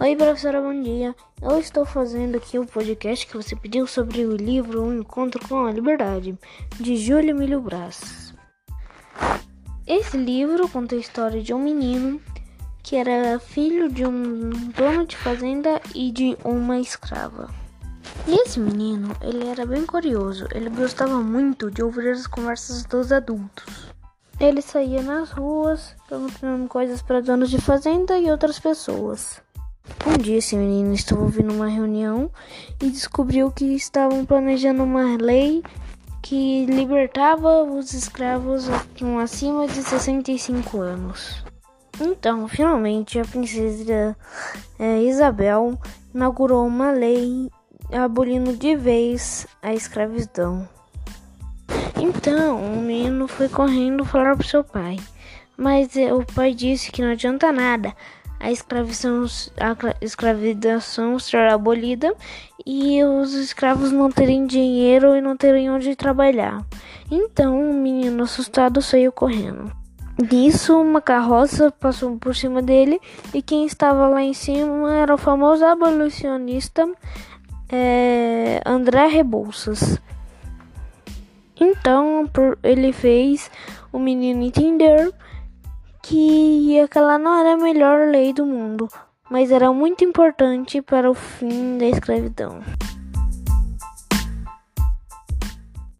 Oi, professora, bom dia. Eu estou fazendo aqui o podcast que você pediu sobre o livro Um Encontro com a Liberdade, de Júlio Emílio Brás. Esse livro conta a história de um menino que era filho de um dono de fazenda e de uma escrava. E esse menino, ele era bem curioso, ele gostava muito de ouvir as conversas dos adultos. Ele saía nas ruas perguntando coisas para donos de fazenda e outras pessoas. Um dia menino estava ouvindo uma reunião e descobriu que estavam planejando uma lei que libertava os escravos acima de 65 anos. Então, finalmente, a princesa é, Isabel inaugurou uma lei abolindo de vez a escravidão. Então, o menino foi correndo falar para seu pai, mas é, o pai disse que não adianta nada a escravização, a escravização será abolida e os escravos não terem dinheiro e não terem onde trabalhar. Então o menino assustado saiu correndo. Nisso, uma carroça passou por cima dele e quem estava lá em cima era o famoso abolicionista é, André Rebouças. Então ele fez o menino entender que aquela não era a melhor lei do mundo, mas era muito importante para o fim da escravidão.